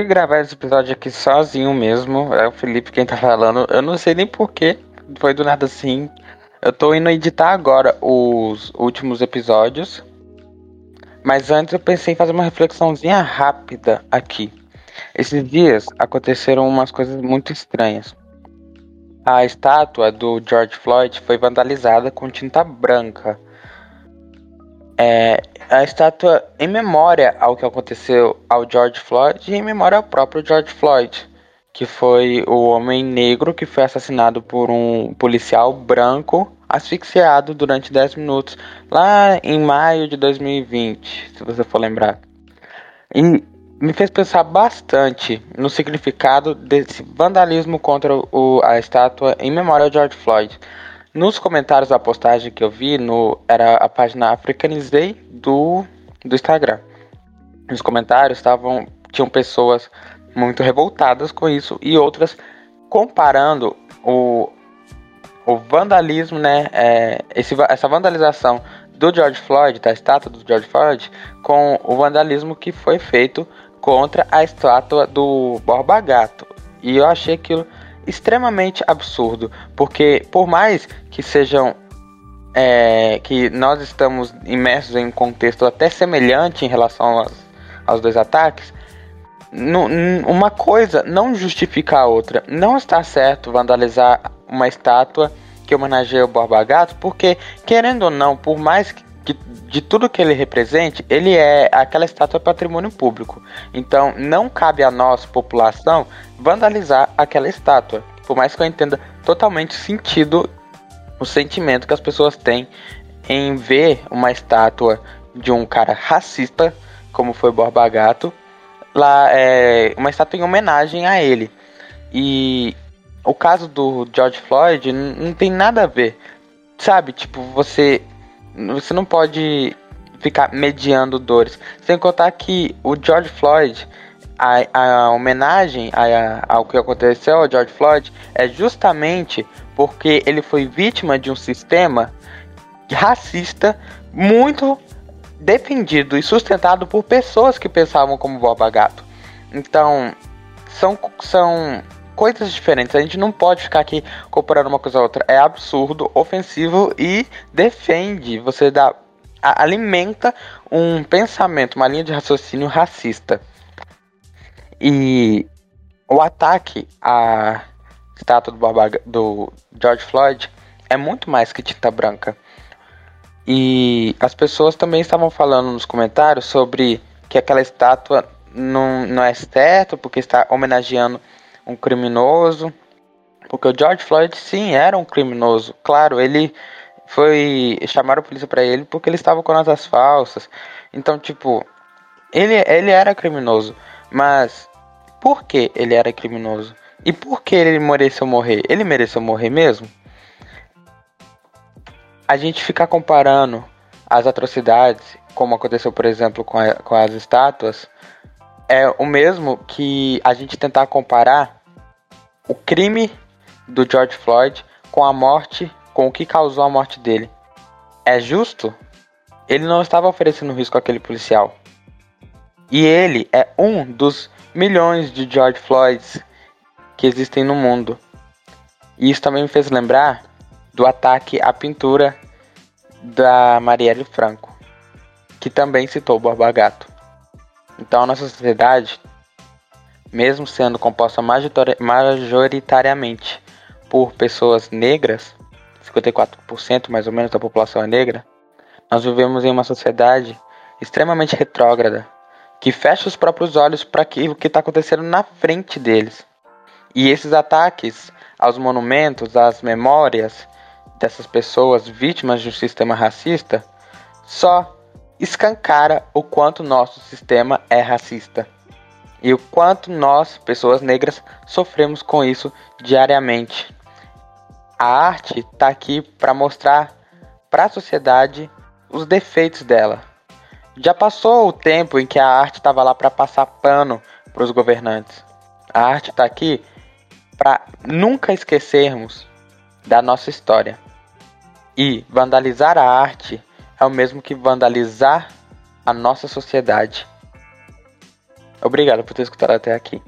gravar esse episódio aqui sozinho mesmo. É o Felipe quem tá falando. Eu não sei nem porquê. Foi do nada assim. Eu tô indo editar agora os últimos episódios. Mas antes eu pensei em fazer uma reflexãozinha rápida aqui. Esses dias aconteceram umas coisas muito estranhas. A estátua do George Floyd foi vandalizada com tinta branca. É, a estátua em memória ao que aconteceu ao George Floyd e em memória ao próprio George Floyd, que foi o homem negro que foi assassinado por um policial branco asfixiado durante 10 minutos lá em maio de 2020, se você for lembrar. E me fez pensar bastante no significado desse vandalismo contra o, a estátua em memória ao George Floyd. Nos comentários da postagem que eu vi, no, era a página Africanizei do, do Instagram. Nos comentários estavam tinham pessoas muito revoltadas com isso e outras comparando o, o vandalismo, né, é, esse, essa vandalização do George Floyd, da estátua do George Floyd, com o vandalismo que foi feito contra a estátua do Borba Gato. E eu achei aquilo extremamente absurdo, porque por mais que sejam é, que nós estamos imersos em um contexto até semelhante em relação aos, aos dois ataques, uma coisa não justifica a outra. Não está certo vandalizar uma estátua que homenageia o Borba Gato, porque, querendo ou não, por mais que de tudo que ele represente, ele é aquela estátua patrimônio público. Então, não cabe a nós, população, vandalizar aquela estátua. Por mais que eu entenda totalmente sentido o sentimento que as pessoas têm em ver uma estátua de um cara racista, como foi Borba Gato, lá é uma estátua em homenagem a ele. E o caso do George Floyd não tem nada a ver. Sabe, tipo, você você não pode ficar mediando dores. Sem contar que o George Floyd, a, a homenagem a, ao que aconteceu ao George Floyd é justamente porque ele foi vítima de um sistema racista muito defendido e sustentado por pessoas que pensavam como Boba Gato. Então, são, são coisas diferentes. A gente não pode ficar aqui comparando uma coisa a outra. É absurdo, ofensivo e defende. Você dá alimenta um pensamento, uma linha de raciocínio racista. E o ataque à estátua do, do George Floyd é muito mais que tinta branca. E as pessoas também estavam falando nos comentários sobre que aquela estátua não, não é certo porque está homenageando um criminoso. Porque o George Floyd, sim, era um criminoso. Claro, ele foi. Chamaram a polícia para ele porque ele estava com notas falsas. Então, tipo, ele, ele era criminoso. Mas por que ele era criminoso? E por que ele mereceu morrer? Ele mereceu morrer mesmo? A gente ficar comparando as atrocidades, como aconteceu, por exemplo, com, a, com as estátuas, é o mesmo que a gente tentar comparar o crime do George Floyd com a morte, com o que causou a morte dele. É justo? Ele não estava oferecendo risco àquele policial. E ele é um dos milhões de George Floyds que existem no mundo. E isso também me fez lembrar do ataque à pintura da Marielle Franco, que também citou o Borba Gato. Então a nossa sociedade mesmo sendo composta majoritariamente por pessoas negras, 54% mais ou menos da população é negra, nós vivemos em uma sociedade extremamente retrógrada, que fecha os próprios olhos para aquilo que está acontecendo na frente deles. E esses ataques aos monumentos, às memórias dessas pessoas vítimas um sistema racista, só escancara o quanto nosso sistema é racista e o quanto nós, pessoas negras, sofremos com isso diariamente. A arte está aqui para mostrar para a sociedade os defeitos dela. Já passou o tempo em que a arte estava lá para passar pano para os governantes. A arte está aqui para nunca esquecermos da nossa história. E vandalizar a arte é o mesmo que vandalizar a nossa sociedade. Obrigado por ter escutado até aqui.